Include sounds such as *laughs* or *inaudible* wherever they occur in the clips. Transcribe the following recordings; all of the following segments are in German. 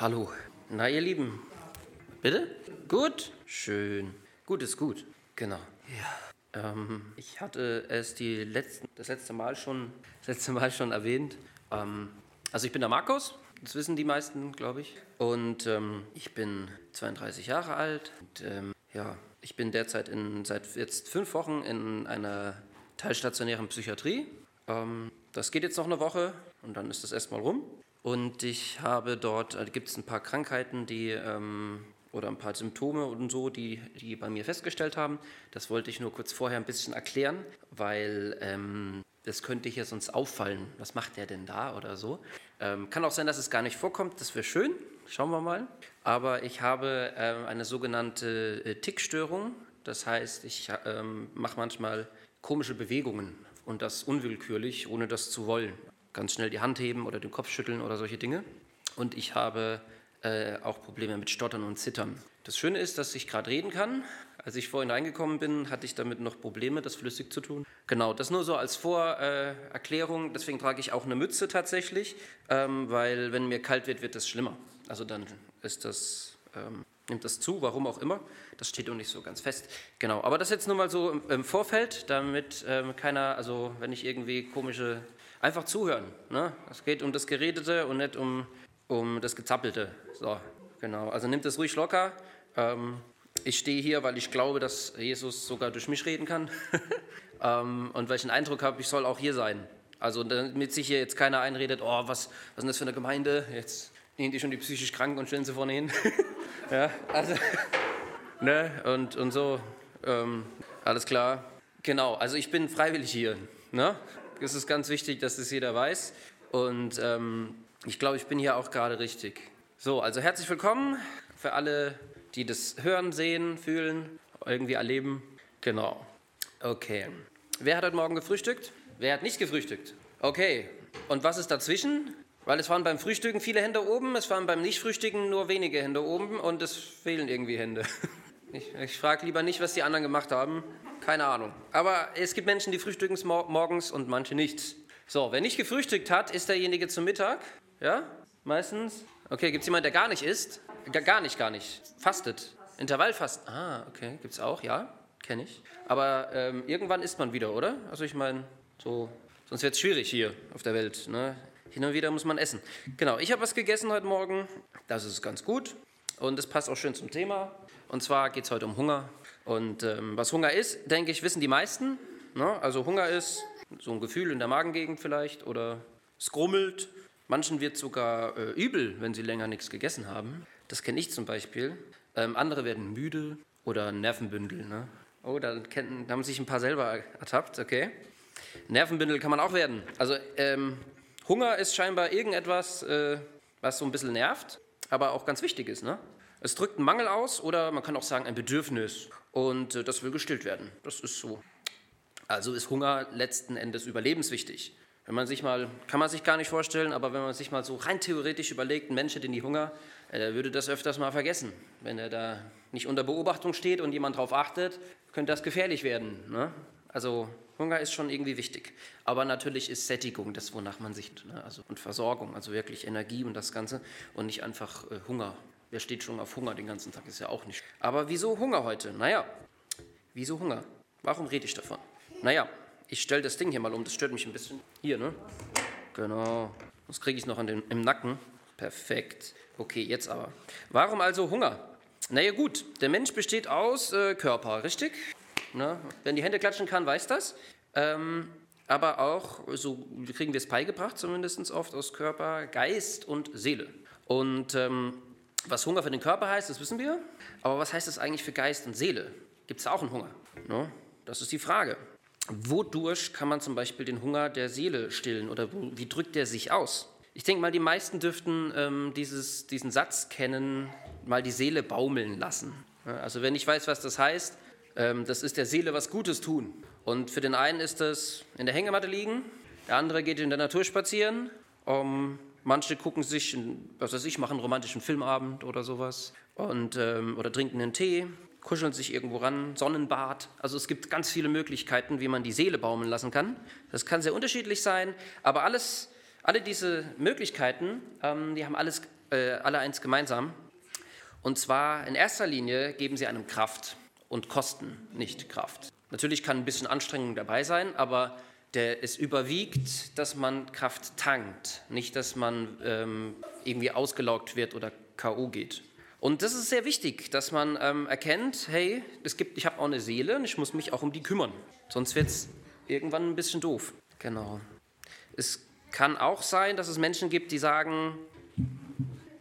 Hallo. Na, ihr Lieben. Bitte? Gut? Schön. Gut ist gut. Genau. Ja. Ähm, ich hatte es die letzten, das letzte Mal schon, das letzte Mal schon erwähnt. Ähm, also ich bin der Markus, das wissen die meisten, glaube ich. Und ähm, ich bin 32 Jahre alt. Und, ähm, ja, ich bin derzeit in, seit jetzt fünf Wochen in einer teilstationären Psychiatrie. Ähm, das geht jetzt noch eine Woche und dann ist das erstmal rum. Und ich habe dort, äh, gibt es ein paar Krankheiten, die ähm, oder ein paar Symptome und so, die die bei mir festgestellt haben. Das wollte ich nur kurz vorher ein bisschen erklären, weil ähm, das könnte hier sonst auffallen. Was macht der denn da oder so? Ähm, kann auch sein, dass es gar nicht vorkommt. Das wäre schön. Schauen wir mal. Aber ich habe ähm, eine sogenannte äh, Tickstörung. Das heißt, ich ähm, mache manchmal komische Bewegungen und das unwillkürlich, ohne das zu wollen. Ganz schnell die Hand heben oder den Kopf schütteln oder solche Dinge. Und ich habe äh, auch Probleme mit Stottern und Zittern. Das Schöne ist, dass ich gerade reden kann. Als ich vorhin reingekommen bin, hatte ich damit noch Probleme, das flüssig zu tun. Genau, das nur so als Vorerklärung. Äh, Deswegen trage ich auch eine Mütze tatsächlich, ähm, weil wenn mir kalt wird, wird es schlimmer. Also dann ist das, ähm, nimmt das zu, warum auch immer. Das steht noch nicht so ganz fest. Genau, aber das jetzt nur mal so im, im Vorfeld, damit ähm, keiner, also wenn ich irgendwie komische, einfach zuhören. Ne? Es geht um das Geredete und nicht um, um das Gezappelte. So, genau. Also nimmt es ruhig locker. Ähm, ich stehe hier, weil ich glaube, dass Jesus sogar durch mich reden kann. *laughs* ähm, und weil ich den Eindruck habe, ich soll auch hier sein. Also damit sich hier jetzt keiner einredet, oh, was, was ist denn das für eine Gemeinde? Jetzt nehmen die schon die psychisch Kranken und stellen sie vorne hin. *laughs* ja, also, *laughs* ne, und, und so, ähm, alles klar. Genau, also ich bin freiwillig hier. Ne? Ist ganz wichtig, dass das jeder weiß. Und ähm, ich glaube, ich bin hier auch gerade richtig. So, also herzlich willkommen für alle, die das hören, sehen, fühlen, irgendwie erleben. Genau. Okay. Wer hat heute Morgen gefrühstückt? Wer hat nicht gefrühstückt? Okay. Und was ist dazwischen? Weil es waren beim Frühstücken viele Hände oben, es waren beim Nichtfrühstücken nur wenige Hände oben und es fehlen irgendwie Hände. *laughs* Ich, ich frage lieber nicht, was die anderen gemacht haben. Keine Ahnung. Aber es gibt Menschen, die frühstücken morgens und manche nicht. So, wer nicht gefrühstückt hat, ist derjenige zum Mittag. Ja? Meistens? Okay, gibt es jemanden, der gar nicht isst? Gar nicht, gar nicht. Fastet. Intervallfasten. Ah, okay, gibt es auch, ja, kenne ich. Aber ähm, irgendwann isst man wieder, oder? Also ich meine, so, sonst wird es schwierig hier auf der Welt. Ne? Hin und wieder muss man essen. Genau, ich habe was gegessen heute Morgen. Das ist ganz gut. Und das passt auch schön zum Thema. Und zwar geht es heute um Hunger. Und ähm, was Hunger ist, denke ich, wissen die meisten. Ne? Also Hunger ist so ein Gefühl in der Magengegend vielleicht oder es grummelt. Manchen wird sogar äh, übel, wenn sie länger nichts gegessen haben. Das kenne ich zum Beispiel. Ähm, andere werden müde oder Nervenbündel. Ne? Oh, da, kennen, da haben sich ein paar selber ertappt, okay. Nervenbündel kann man auch werden. Also ähm, Hunger ist scheinbar irgendetwas, äh, was so ein bisschen nervt, aber auch ganz wichtig ist. Ne? Es drückt einen Mangel aus oder man kann auch sagen ein Bedürfnis und äh, das will gestillt werden. Das ist so. Also ist Hunger letzten Endes überlebenswichtig. Wenn man sich mal, kann man sich gar nicht vorstellen, aber wenn man sich mal so rein theoretisch überlegt, ein Mensch hätte nie Hunger, er würde das öfters mal vergessen. Wenn er da nicht unter Beobachtung steht und jemand darauf achtet, könnte das gefährlich werden. Ne? Also Hunger ist schon irgendwie wichtig. Aber natürlich ist Sättigung das, wonach man sich, ne? also, und Versorgung, also wirklich Energie und das Ganze und nicht einfach äh, Hunger. Wer steht schon auf Hunger den ganzen Tag, ist ja auch nicht. Aber wieso Hunger heute? Naja, wieso Hunger? Warum rede ich davon? Naja, ich stelle das Ding hier mal um, das stört mich ein bisschen. Hier, ne? Genau. Das kriege ich noch an den, im Nacken. Perfekt. Okay, jetzt aber. Warum also Hunger? Naja gut, der Mensch besteht aus äh, Körper, richtig? Na, wenn die Hände klatschen kann, weiß das. Ähm, aber auch, so kriegen wir es beigebracht, zumindest oft aus Körper, Geist und Seele. Und ähm, was Hunger für den Körper heißt, das wissen wir. Aber was heißt das eigentlich für Geist und Seele? Gibt es auch einen Hunger? No? Das ist die Frage. Wodurch kann man zum Beispiel den Hunger der Seele stillen oder wie drückt der sich aus? Ich denke mal, die meisten dürften ähm, dieses, diesen Satz kennen, mal die Seele baumeln lassen. Also wenn ich weiß, was das heißt, ähm, das ist der Seele was Gutes tun. Und für den einen ist das in der Hängematte liegen, der andere geht in der Natur spazieren, um, manche gucken sich, was weiß ich, machen einen romantischen Filmabend oder sowas und, ähm, oder trinken einen Tee, kuscheln sich irgendwo ran, Sonnenbad. Also es gibt ganz viele Möglichkeiten, wie man die Seele baumeln lassen kann. Das kann sehr unterschiedlich sein, aber alles alle diese Möglichkeiten, ähm, die haben alles äh, alle eins gemeinsam. Und zwar in erster Linie geben sie einem Kraft und kosten nicht Kraft. Natürlich kann ein bisschen Anstrengung dabei sein, aber der, es überwiegt, dass man Kraft tankt, nicht dass man ähm, irgendwie ausgelaugt wird oder K.O. geht. Und das ist sehr wichtig, dass man ähm, erkennt, hey, es gibt, ich habe auch eine Seele und ich muss mich auch um die kümmern. Sonst wird es irgendwann ein bisschen doof. Genau. Es kann auch sein, dass es Menschen gibt, die sagen,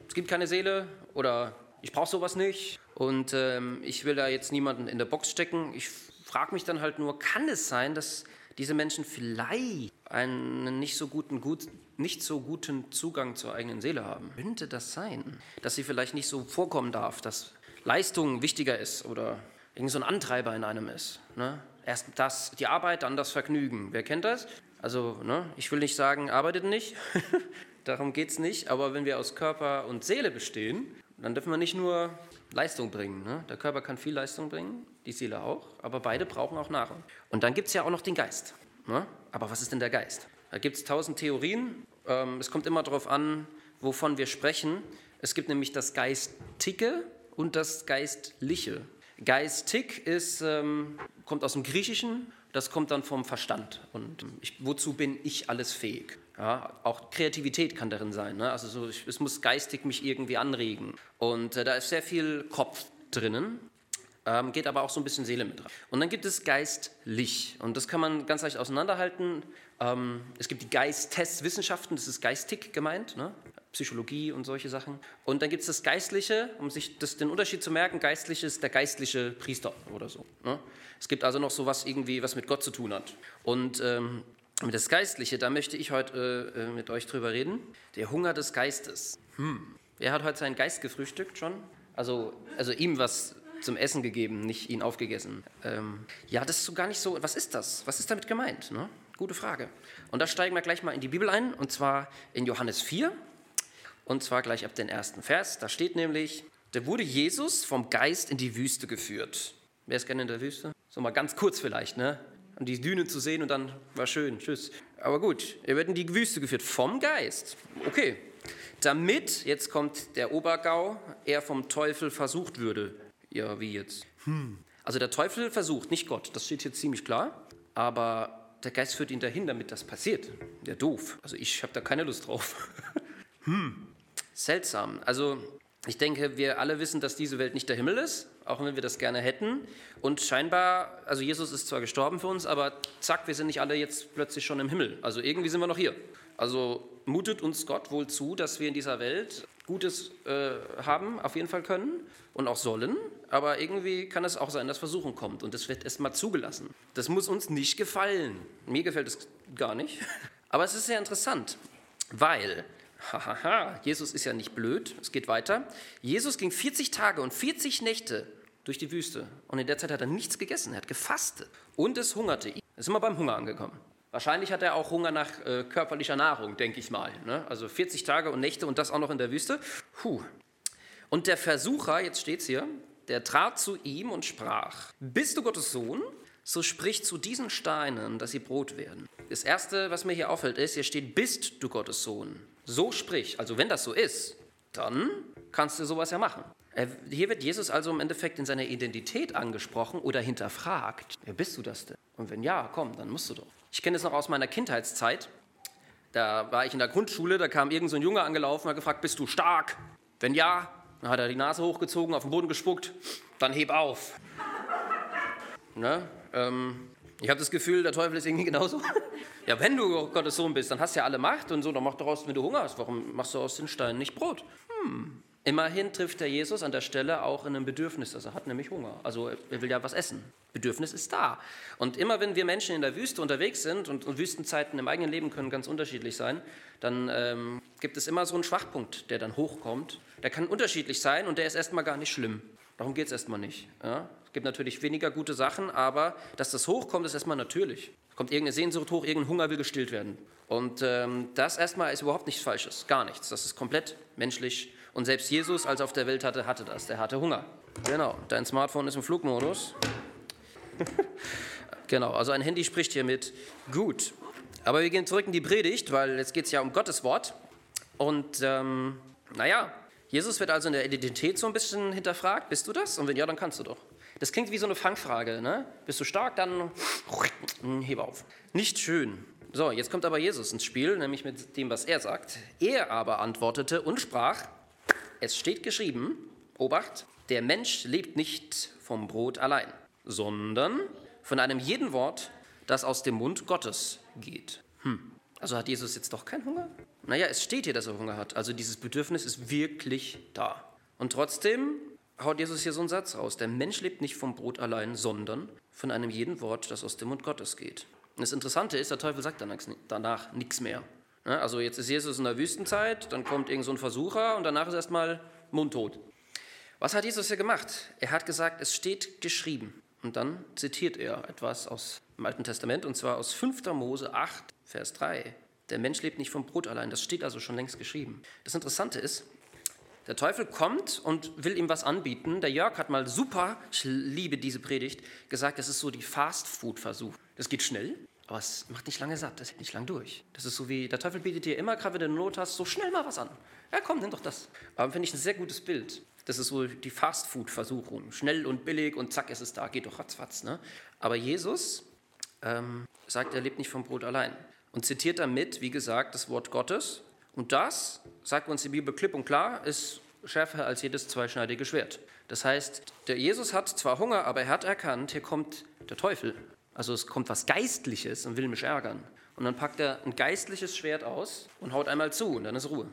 es gibt keine Seele oder ich brauche sowas nicht und ähm, ich will da jetzt niemanden in der Box stecken. Ich frage mich dann halt nur, kann es sein, dass diese Menschen vielleicht einen nicht so guten, gut, nicht so guten Zugang zur eigenen Seele haben. Könnte das sein, dass sie vielleicht nicht so vorkommen darf, dass Leistung wichtiger ist oder irgend so ein Antreiber in einem ist. Ne? Erst das, die Arbeit, dann das Vergnügen. Wer kennt das? Also, ne? ich will nicht sagen, arbeitet nicht, *laughs* darum geht es nicht, aber wenn wir aus Körper und Seele bestehen, dann dürfen wir nicht nur Leistung bringen. Ne? Der Körper kann viel Leistung bringen, die Seele auch, aber beide brauchen auch Nahrung. Und dann gibt es ja auch noch den Geist. Ne? Aber was ist denn der Geist? Da gibt es tausend Theorien. Ähm, es kommt immer darauf an, wovon wir sprechen. Es gibt nämlich das Geistige und das Geistliche. Geistig ist, ähm, kommt aus dem Griechischen, das kommt dann vom Verstand. Und ich, wozu bin ich alles fähig? Ja, auch Kreativität kann darin sein. Ne? Also so, ich, es muss geistig mich irgendwie anregen. Und äh, da ist sehr viel Kopf drinnen, ähm, geht aber auch so ein bisschen Seele mit rein. Und dann gibt es geistlich. Und das kann man ganz leicht auseinanderhalten. Ähm, es gibt die Geisteswissenschaften, das ist geistig gemeint, ne? Psychologie und solche Sachen. Und dann gibt es das Geistliche, um sich das, den Unterschied zu merken, geistlich ist der geistliche Priester oder so. Ne? Es gibt also noch so was irgendwie, was mit Gott zu tun hat. Und ähm, das Geistliche, da möchte ich heute äh, mit euch drüber reden. Der Hunger des Geistes. Hm. Wer hat heute seinen Geist gefrühstückt schon? Also, also ihm was zum Essen gegeben, nicht ihn aufgegessen. Ähm, ja, das ist so gar nicht so. Was ist das? Was ist damit gemeint? Ne? Gute Frage. Und da steigen wir gleich mal in die Bibel ein, und zwar in Johannes 4, und zwar gleich ab den ersten Vers. Da steht nämlich, da wurde Jesus vom Geist in die Wüste geführt. Wer ist gerne in der Wüste? So mal ganz kurz vielleicht, ne? und die Düne zu sehen und dann war schön, tschüss. Aber gut, er wird in die Wüste geführt vom Geist. Okay, damit, jetzt kommt der Obergau, er vom Teufel versucht würde. Ja, wie jetzt? Hm. Also der Teufel versucht, nicht Gott, das steht hier ziemlich klar, aber der Geist führt ihn dahin, damit das passiert. Der doof. Also ich habe da keine Lust drauf. *laughs* hm. Seltsam. Also ich denke, wir alle wissen, dass diese Welt nicht der Himmel ist, auch wenn wir das gerne hätten. Und scheinbar, also Jesus ist zwar gestorben für uns, aber zack, wir sind nicht alle jetzt plötzlich schon im Himmel. Also irgendwie sind wir noch hier. Also mutet uns Gott wohl zu, dass wir in dieser Welt Gutes äh, haben, auf jeden Fall können und auch sollen. Aber irgendwie kann es auch sein, dass Versuchung kommt und das wird erstmal zugelassen. Das muss uns nicht gefallen. Mir gefällt es gar nicht. *laughs* Aber es ist sehr interessant, weil Hahaha, Jesus ist ja nicht blöd. Es geht weiter. Jesus ging 40 Tage und 40 Nächte durch die Wüste. Und in der Zeit hat er nichts gegessen. Er hat gefastet. Und es hungerte ihn. Jetzt sind wir beim Hunger angekommen. Wahrscheinlich hat er auch Hunger nach äh, körperlicher Nahrung, denke ich mal. Ne? Also 40 Tage und Nächte und das auch noch in der Wüste. Puh. Und der Versucher, jetzt steht es hier, der trat zu ihm und sprach: Bist du Gottes Sohn? So sprich zu diesen Steinen, dass sie Brot werden. Das erste, was mir hier auffällt, ist: Hier steht: Bist du Gottes Sohn? so sprich, also wenn das so ist, dann kannst du sowas ja machen. Hier wird Jesus also im Endeffekt in seiner Identität angesprochen oder hinterfragt. Wer bist du das denn? Und wenn ja, komm, dann musst du doch. Ich kenne es noch aus meiner Kindheitszeit. Da war ich in der Grundschule, da kam irgend so ein Junge angelaufen und hat gefragt, bist du stark? Wenn ja, dann hat er die Nase hochgezogen, auf den Boden gespuckt, dann heb auf. Ne? Ähm, ich habe das Gefühl, der Teufel ist irgendwie genauso. *laughs* Ja, wenn du Gottes Sohn bist, dann hast du ja alle Macht und so, dann mach daraus, wenn du Hunger hast. Warum machst du aus den Steinen nicht Brot? Hm. Immerhin trifft der Jesus an der Stelle auch in einem Bedürfnis, das er hat, nämlich Hunger. Also er will ja was essen. Bedürfnis ist da. Und immer wenn wir Menschen in der Wüste unterwegs sind, und, und Wüstenzeiten im eigenen Leben können ganz unterschiedlich sein, dann ähm, gibt es immer so einen Schwachpunkt, der dann hochkommt. Der kann unterschiedlich sein und der ist erstmal gar nicht schlimm. Darum geht es erstmal nicht. Ja? Es gibt natürlich weniger gute Sachen, aber dass das hochkommt, ist erstmal natürlich kommt irgendeine Sehnsucht hoch, irgendein Hunger will gestillt werden. Und ähm, das erstmal ist überhaupt nichts Falsches, gar nichts. Das ist komplett menschlich. Und selbst Jesus, als er auf der Welt hatte, hatte das. Der hatte Hunger. Genau, dein Smartphone ist im Flugmodus. *laughs* genau, also ein Handy spricht hier mit. Gut. Aber wir gehen zurück in die Predigt, weil jetzt geht es ja um Gottes Wort. Und ähm, Naja, Jesus wird also in der Identität so ein bisschen hinterfragt. Bist du das? Und wenn ja, dann kannst du doch. Das klingt wie so eine Fangfrage. Ne? Bist du stark, dann *laughs* heb auf. Nicht schön. So, jetzt kommt aber Jesus ins Spiel, nämlich mit dem, was er sagt. Er aber antwortete und sprach, es steht geschrieben, Obacht, der Mensch lebt nicht vom Brot allein, sondern von einem jeden Wort, das aus dem Mund Gottes geht. Hm. Also hat Jesus jetzt doch keinen Hunger? Naja, es steht hier, dass er Hunger hat. Also dieses Bedürfnis ist wirklich da. Und trotzdem haut Jesus hier so einen Satz raus. Der Mensch lebt nicht vom Brot allein, sondern von einem jeden Wort, das aus dem Mund Gottes geht. Und das Interessante ist, der Teufel sagt danach nichts mehr. Also jetzt ist Jesus in der Wüstenzeit, dann kommt irgend so ein Versucher und danach ist erstmal mundtot. Was hat Jesus hier gemacht? Er hat gesagt, es steht geschrieben. Und dann zitiert er etwas aus dem Alten Testament, und zwar aus 5. Mose 8, Vers 3. Der Mensch lebt nicht vom Brot allein. Das steht also schon längst geschrieben. Das Interessante ist, der Teufel kommt und will ihm was anbieten. Der Jörg hat mal super, ich liebe diese Predigt, gesagt, das ist so die Fast-Food-Versuch. Das geht schnell, aber es macht nicht lange satt, das hält nicht lang durch. Das ist so wie, der Teufel bietet dir immer, gerade wenn du eine Not hast, so schnell mal was an. Ja, komm, nimm doch das. Aber finde ich ein sehr gutes Bild. Das ist so die Fastfood-Versuchung. Schnell und billig und zack ist es da, geht doch ratzfatz. Ne? Aber Jesus ähm, sagt, er lebt nicht vom Brot allein. Und zitiert damit, wie gesagt, das Wort Gottes. Und das, sagt uns die Bibel klipp und klar, ist schärfer als jedes zweischneidige Schwert. Das heißt, der Jesus hat zwar Hunger, aber er hat erkannt, hier kommt der Teufel. Also es kommt was Geistliches und will mich ärgern. Und dann packt er ein geistliches Schwert aus und haut einmal zu und dann ist Ruhe.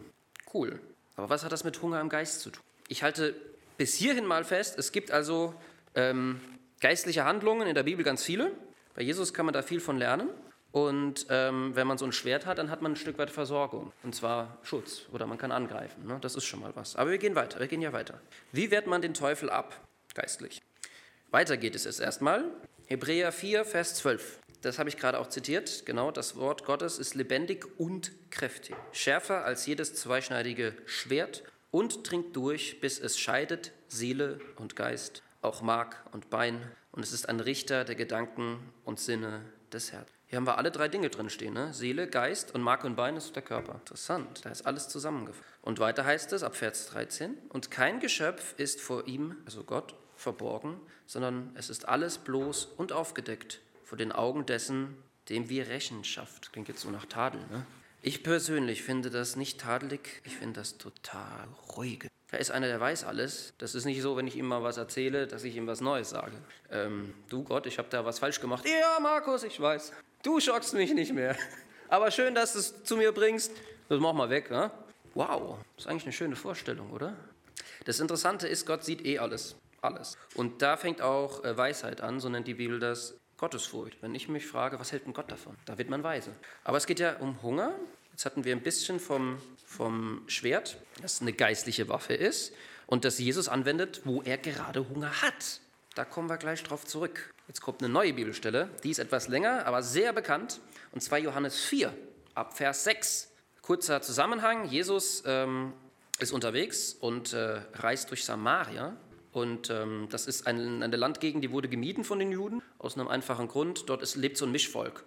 Cool. Aber was hat das mit Hunger im Geist zu tun? Ich halte bis hierhin mal fest, es gibt also ähm, geistliche Handlungen in der Bibel ganz viele. Bei Jesus kann man da viel von lernen. Und ähm, wenn man so ein Schwert hat, dann hat man ein Stück weit Versorgung. Und zwar Schutz. Oder man kann angreifen. Ne? Das ist schon mal was. Aber wir gehen weiter. Wir gehen ja weiter. Wie wehrt man den Teufel ab? Geistlich. Weiter geht es jetzt erstmal. Hebräer 4, Vers 12. Das habe ich gerade auch zitiert. Genau, das Wort Gottes ist lebendig und kräftig. Schärfer als jedes zweischneidige Schwert und dringt durch, bis es scheidet Seele und Geist, auch Mark und Bein. Und es ist ein Richter der Gedanken und Sinne des Herzens. Hier haben wir alle drei Dinge drin stehen. Ne? Seele, Geist und Mark und Bein ist der Körper. Interessant, da ist alles zusammengefasst. Und weiter heißt es ab Vers 13, und kein Geschöpf ist vor ihm, also Gott, verborgen, sondern es ist alles bloß und aufgedeckt vor den Augen dessen, dem wir Rechenschaft. Klingt jetzt so nach Tadel, ne? Ich persönlich finde das nicht tadelig, ich finde das total ruhig. Da ist einer, der weiß alles. Das ist nicht so, wenn ich ihm mal was erzähle, dass ich ihm was Neues sage. Ähm, du Gott, ich habe da was falsch gemacht. Ja, Markus, ich weiß. Du schockst mich nicht mehr. *laughs* Aber schön, dass du es zu mir bringst. Das mach mal weg. Ne? Wow, das ist eigentlich eine schöne Vorstellung, oder? Das Interessante ist, Gott sieht eh alles. Alles. Und da fängt auch äh, Weisheit an, so nennt die Bibel das Gottesfurcht. Wenn ich mich frage, was hält denn Gott davon? Da wird man weise. Aber es geht ja um Hunger. Jetzt hatten wir ein bisschen vom, vom Schwert, das eine geistliche Waffe ist und das Jesus anwendet, wo er gerade Hunger hat. Da kommen wir gleich drauf zurück. Jetzt kommt eine neue Bibelstelle, die ist etwas länger, aber sehr bekannt, und zwar Johannes 4, ab Vers 6. Kurzer Zusammenhang, Jesus ähm, ist unterwegs und äh, reist durch Samaria und ähm, das ist ein, eine Landgegend, die wurde gemieden von den Juden, aus einem einfachen Grund. Dort ist, lebt so ein Mischvolk.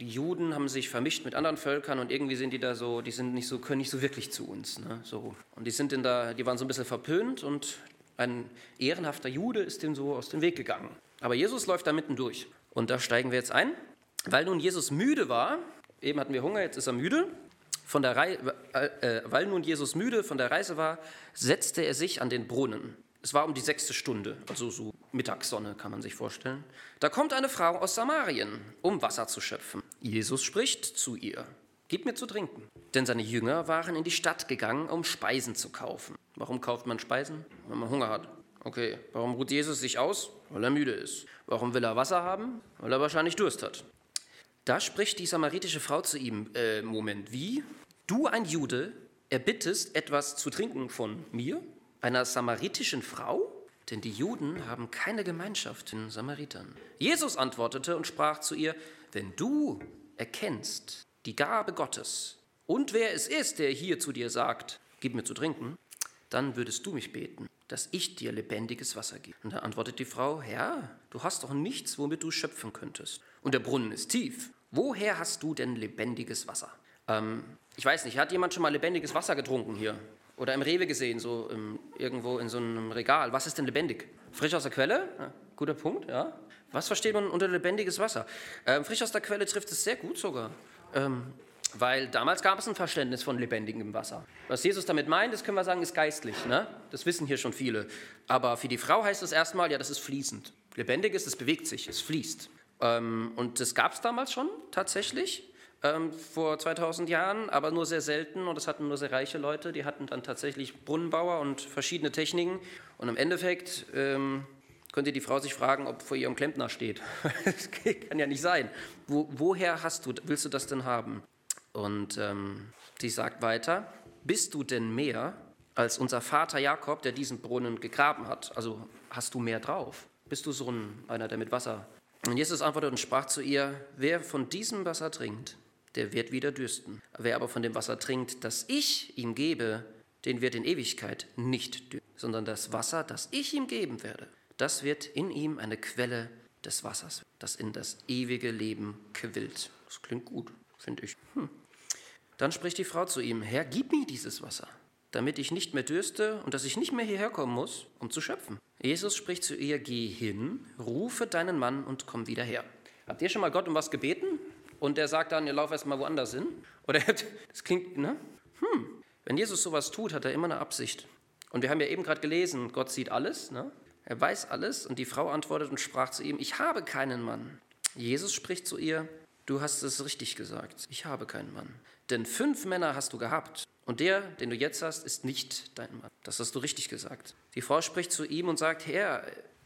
Die Juden haben sich vermischt mit anderen Völkern und irgendwie sind die da so, die sind nicht so, können nicht so wirklich zu uns. Ne? So. Und die sind in da, die waren so ein bisschen verpönt und ein ehrenhafter Jude ist dem so aus dem Weg gegangen. Aber Jesus läuft da mitten durch. Und da steigen wir jetzt ein. Weil nun Jesus müde war, eben hatten wir Hunger, jetzt ist er müde, von der Rei äh, weil nun Jesus müde von der Reise war, setzte er sich an den Brunnen. Es war um die sechste Stunde, also so Mittagssonne kann man sich vorstellen. Da kommt eine Frau aus Samarien, um Wasser zu schöpfen. Jesus spricht zu ihr, gib mir zu trinken. Denn seine Jünger waren in die Stadt gegangen, um Speisen zu kaufen. Warum kauft man Speisen? Wenn man Hunger hat. Okay, warum ruht Jesus sich aus? Weil er müde ist. Warum will er Wasser haben? Weil er wahrscheinlich Durst hat. Da spricht die samaritische Frau zu ihm, äh, Moment, wie? Du, ein Jude, erbittest etwas zu trinken von mir? Einer samaritischen Frau? Denn die Juden haben keine Gemeinschaft in Samaritern. Jesus antwortete und sprach zu ihr, wenn du erkennst die Gabe Gottes und wer es ist, der hier zu dir sagt, gib mir zu trinken, dann würdest du mich beten, dass ich dir lebendiges Wasser gebe. Und da antwortet die Frau, Herr, du hast doch nichts, womit du schöpfen könntest. Und der Brunnen ist tief. Woher hast du denn lebendiges Wasser? Ähm, ich weiß nicht, hat jemand schon mal lebendiges Wasser getrunken hier? Oder im Rewe gesehen, so im, irgendwo in so einem Regal. Was ist denn lebendig? Frisch aus der Quelle? Ja, guter Punkt, ja. Was versteht man unter lebendiges Wasser? Ähm, frisch aus der Quelle trifft es sehr gut sogar. Ähm, weil damals gab es ein Verständnis von lebendigem Wasser. Was Jesus damit meint, das können wir sagen, ist geistlich. Ne? Das wissen hier schon viele. Aber für die Frau heißt es erstmal, ja, das ist fließend. Lebendig ist, es bewegt sich, es fließt. Ähm, und das gab es damals schon tatsächlich, ähm, vor 2000 Jahren, aber nur sehr selten. Und das hatten nur sehr reiche Leute. Die hatten dann tatsächlich Brunnenbauer und verschiedene Techniken. Und im Endeffekt ähm, könnte die Frau sich fragen, ob vor ihrem Klempner steht. *laughs* das kann ja nicht sein. Wo, woher hast du, willst du das denn haben? Und ähm, sie sagt weiter, bist du denn mehr als unser Vater Jakob, der diesen Brunnen gegraben hat? Also hast du mehr drauf? Bist du so ein, einer, der mit Wasser... Und Jesus antwortete und sprach zu ihr, wer von diesem Wasser trinkt, der wird wieder dürsten. Wer aber von dem Wasser trinkt, das ich ihm gebe, den wird in Ewigkeit nicht dürsten, sondern das Wasser, das ich ihm geben werde, das wird in ihm eine Quelle des Wassers, das in das ewige Leben quillt. Das klingt gut, finde ich. Hm. Dann spricht die Frau zu ihm, Herr, gib mir dieses Wasser, damit ich nicht mehr dürste und dass ich nicht mehr hierher kommen muss, um zu schöpfen. Jesus spricht zu ihr, geh hin, rufe deinen Mann und komm wieder her. Habt ihr schon mal Gott um was gebeten? Und der sagt dann, ihr lauft erst mal woanders hin? Oder das klingt, ne? Hm. Wenn Jesus sowas tut, hat er immer eine Absicht. Und wir haben ja eben gerade gelesen, Gott sieht alles, ne? Er weiß alles und die Frau antwortet und sprach zu ihm, ich habe keinen Mann. Jesus spricht zu ihr, du hast es richtig gesagt, ich habe keinen Mann. Denn fünf Männer hast du gehabt und der, den du jetzt hast, ist nicht dein Mann. Das hast du richtig gesagt. Die Frau spricht zu ihm und sagt, Herr,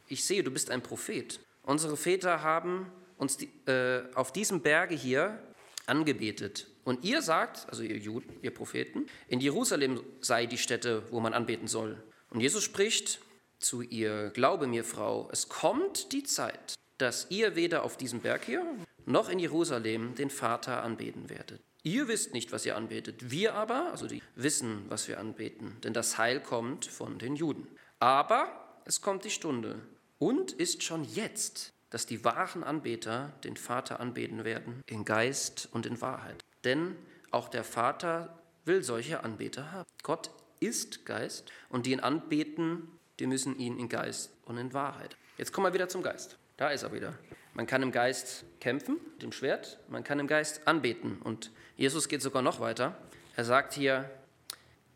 ich sehe, du bist ein Prophet. Unsere Väter haben uns die, äh, auf diesem Berge hier angebetet. Und ihr sagt, also ihr Juden, ihr Propheten, in Jerusalem sei die Stätte, wo man anbeten soll. Und Jesus spricht zu ihr, glaube mir, Frau, es kommt die Zeit, dass ihr weder auf diesem Berg hier noch in Jerusalem den Vater anbeten werdet. Ihr wisst nicht, was ihr anbetet. Wir aber, also die wissen, was wir anbeten, denn das Heil kommt von den Juden. Aber es kommt die Stunde und ist schon jetzt, dass die wahren Anbeter den Vater anbeten werden, in Geist und in Wahrheit. Denn auch der Vater will solche Anbeter haben. Gott ist Geist und die ihn anbeten, die müssen ihn in Geist und in Wahrheit. Jetzt kommen wir wieder zum Geist. Da ist er wieder. Man kann im Geist kämpfen, mit dem Schwert, man kann im Geist anbeten und Jesus geht sogar noch weiter. Er sagt hier,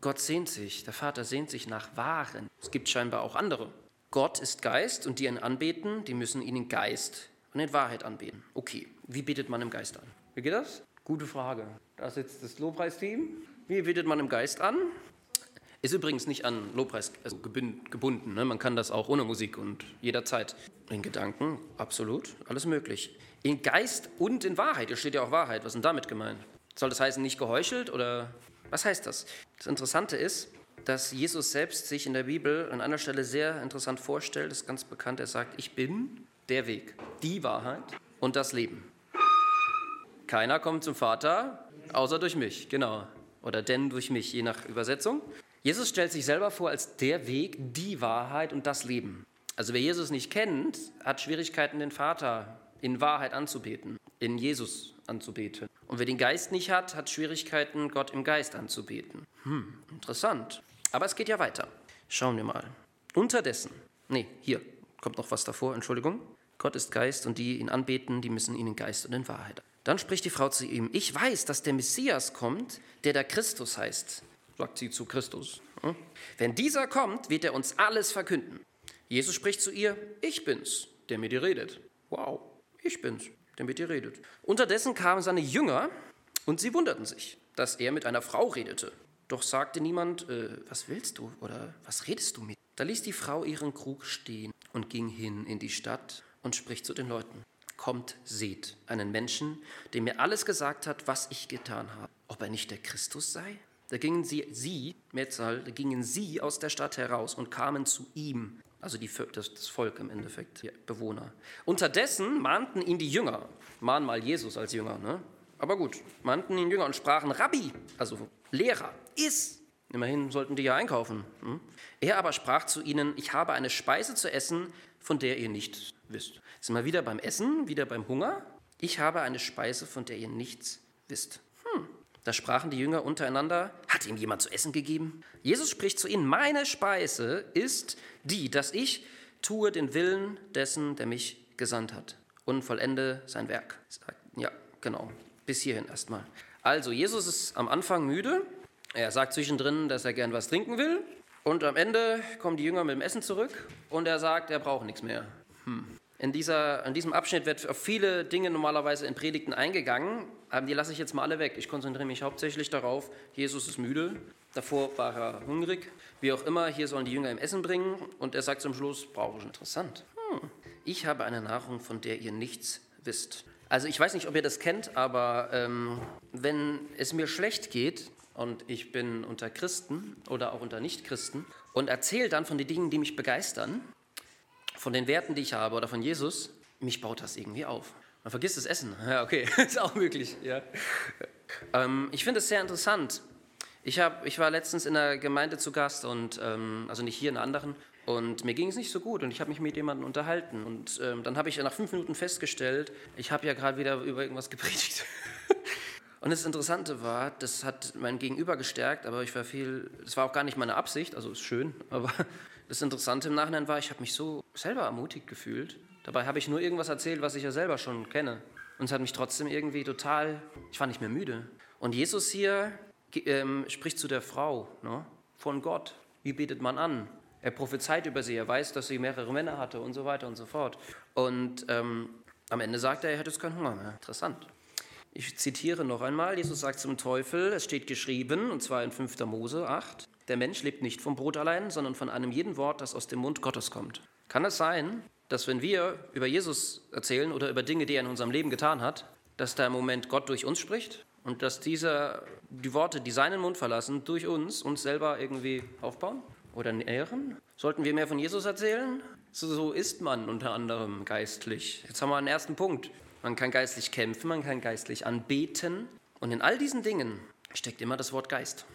Gott sehnt sich, der Vater sehnt sich nach Wahren. Es gibt scheinbar auch andere. Gott ist Geist und die ihn anbeten, die müssen ihn in Geist und in Wahrheit anbeten. Okay, wie betet man im Geist an? Wie geht das? Gute Frage. Da sitzt das Lobpreisteam. Wie betet man im Geist an? Ist übrigens nicht an Lobpreis also gebunden. Ne? Man kann das auch ohne Musik und jederzeit. In Gedanken, absolut, alles möglich. In Geist und in Wahrheit. Hier steht ja auch Wahrheit. Was ist denn damit gemeint? Soll das heißen, nicht geheuchelt oder was heißt das? Das Interessante ist, dass Jesus selbst sich in der Bibel an einer Stelle sehr interessant vorstellt. Ist ganz bekannt. Er sagt, ich bin der Weg, die Wahrheit und das Leben. Keiner kommt zum Vater, außer durch mich, genau. Oder denn durch mich, je nach Übersetzung. Jesus stellt sich selber vor als der Weg, die Wahrheit und das Leben. Also wer Jesus nicht kennt, hat Schwierigkeiten, den Vater in Wahrheit anzubeten, in Jesus anzubeten. Und wer den Geist nicht hat, hat Schwierigkeiten, Gott im Geist anzubeten. Hm, interessant. Aber es geht ja weiter. Schauen wir mal. Unterdessen, nee, hier kommt noch was davor, Entschuldigung. Gott ist Geist und die ihn anbeten, die müssen ihn in Geist und in Wahrheit. Dann spricht die Frau zu ihm, ich weiß, dass der Messias kommt, der der Christus heißt, sagt sie zu Christus. Hm? Wenn dieser kommt, wird er uns alles verkünden. Jesus spricht zu ihr, ich bin's, der mit dir redet. Wow, ich bin's der mit ihr redet. Unterdessen kamen seine Jünger und sie wunderten sich, dass er mit einer Frau redete. Doch sagte niemand, äh, was willst du oder was redest du mit? Da ließ die Frau ihren Krug stehen und ging hin in die Stadt und spricht zu den Leuten. Kommt, seht einen Menschen, der mir alles gesagt hat, was ich getan habe. Ob er nicht der Christus sei? Da gingen sie, sie, Metzal, da gingen sie aus der Stadt heraus und kamen zu ihm. Also die, das, das Volk im Endeffekt, die Bewohner. Unterdessen mahnten ihn die Jünger, mahnen mal Jesus als Jünger, ne? aber gut, mahnten ihn Jünger und sprachen, Rabbi, also Lehrer, iss. Immerhin sollten die ja einkaufen. Hm? Er aber sprach zu ihnen, ich habe eine Speise zu essen, von der ihr nichts wisst. Sind wir wieder beim Essen, wieder beim Hunger? Ich habe eine Speise, von der ihr nichts wisst. Hm. Da sprachen die Jünger untereinander, hat ihm jemand zu essen gegeben? Jesus spricht zu ihnen, meine Speise ist die, dass ich tue den Willen dessen, der mich gesandt hat und vollende sein Werk. Ja, genau. Bis hierhin erstmal. Also, Jesus ist am Anfang müde. Er sagt zwischendrin, dass er gern was trinken will. Und am Ende kommen die Jünger mit dem Essen zurück und er sagt, er braucht nichts mehr. Hm. In, dieser, in diesem Abschnitt wird auf viele Dinge normalerweise in Predigten eingegangen, aber die lasse ich jetzt mal alle weg. Ich konzentriere mich hauptsächlich darauf, Jesus ist müde, davor war er hungrig, wie auch immer, hier sollen die Jünger ihm Essen bringen und er sagt zum Schluss, brauche ich interessant. Hm. Ich habe eine Nahrung, von der ihr nichts wisst. Also ich weiß nicht, ob ihr das kennt, aber ähm, wenn es mir schlecht geht und ich bin unter Christen oder auch unter Nichtchristen und erzähle dann von den Dingen, die mich begeistern, von den Werten, die ich habe oder von Jesus, mich baut das irgendwie auf. Man vergisst das Essen. *laughs* Ja, okay, *laughs* ist auch möglich. Ja. Ähm, ich finde es sehr interessant. Ich, hab, ich war letztens in einer Gemeinde zu Gast und ähm, also nicht hier in einer anderen und mir ging es nicht so gut und ich habe mich mit jemandem unterhalten und ähm, dann habe ich nach fünf Minuten festgestellt, ich habe ja gerade wieder über irgendwas gepredigt. *laughs* und das Interessante war, das hat mein Gegenüber gestärkt, aber ich war viel, das war auch gar nicht meine Absicht, also ist schön, *laughs* aber das Interessante im Nachhinein war, ich habe mich so selber ermutigt gefühlt. Dabei habe ich nur irgendwas erzählt, was ich ja selber schon kenne. Und es hat mich trotzdem irgendwie total, ich war nicht mehr müde. Und Jesus hier ähm, spricht zu der Frau ne, von Gott. Wie betet man an? Er prophezeit über sie, er weiß, dass sie mehrere Männer hatte und so weiter und so fort. Und ähm, am Ende sagt er, er hätte jetzt keinen Hunger mehr. Interessant. Ich zitiere noch einmal, Jesus sagt zum Teufel, es steht geschrieben, und zwar in 5. Mose 8, der Mensch lebt nicht vom Brot allein, sondern von einem jeden Wort, das aus dem Mund Gottes kommt. Kann es sein, dass wenn wir über Jesus erzählen oder über Dinge, die er in unserem Leben getan hat, dass da im Moment Gott durch uns spricht und dass diese, die Worte, die seinen Mund verlassen, durch uns uns selber irgendwie aufbauen oder nähren? Sollten wir mehr von Jesus erzählen? So, so ist man unter anderem geistlich. Jetzt haben wir einen ersten Punkt. Man kann geistlich kämpfen, man kann geistlich anbeten. Und in all diesen Dingen steckt immer das Wort Geist.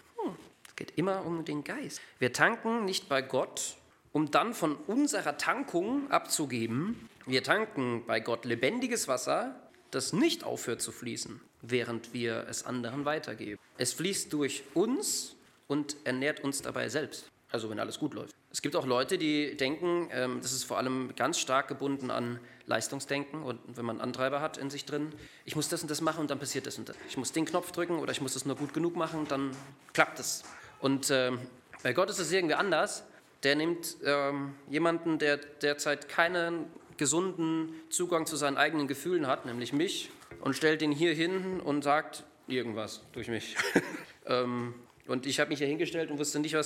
Es geht immer um den Geist. Wir tanken nicht bei Gott, um dann von unserer Tankung abzugeben. Wir tanken bei Gott lebendiges Wasser, das nicht aufhört zu fließen, während wir es anderen weitergeben. Es fließt durch uns und ernährt uns dabei selbst. Also wenn alles gut läuft. Es gibt auch Leute, die denken, ähm, das ist vor allem ganz stark gebunden an Leistungsdenken und wenn man Antreiber hat in sich drin, ich muss das und das machen und dann passiert das und das. Ich muss den Knopf drücken oder ich muss es nur gut genug machen, dann klappt es. Und ähm, bei Gott ist es irgendwie anders. Der nimmt ähm, jemanden, der derzeit keinen gesunden Zugang zu seinen eigenen Gefühlen hat, nämlich mich, und stellt ihn hier hin und sagt irgendwas durch mich. *laughs* ähm, und ich habe mich hier hingestellt und wusste nicht,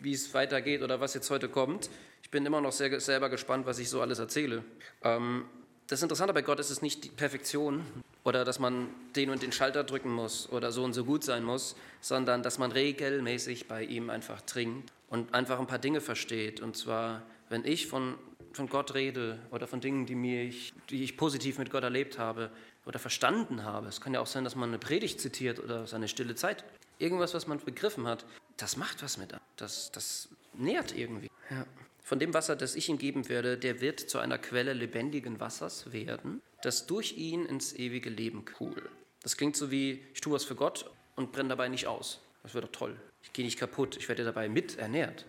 wie es weitergeht oder was jetzt heute kommt. Ich bin immer noch sehr, selber gespannt, was ich so alles erzähle. Ähm, das Interessante bei Gott ist es nicht die Perfektion oder dass man den und den Schalter drücken muss oder so und so gut sein muss, sondern dass man regelmäßig bei ihm einfach trinkt und einfach ein paar Dinge versteht. Und zwar, wenn ich von, von Gott rede oder von Dingen, die, mir die ich positiv mit Gott erlebt habe oder verstanden habe. Es kann ja auch sein, dass man eine Predigt zitiert oder seine stille Zeit. Irgendwas, was man begriffen hat, das macht was mit einem. Das, das nährt irgendwie. Ja. Von dem Wasser, das ich ihm geben werde, der wird zu einer Quelle lebendigen Wassers werden, das durch ihn ins ewige Leben cool. Das klingt so wie, ich tue was für Gott und brenne dabei nicht aus. Das wäre doch toll. Ich gehe nicht kaputt, ich werde dabei mit ernährt.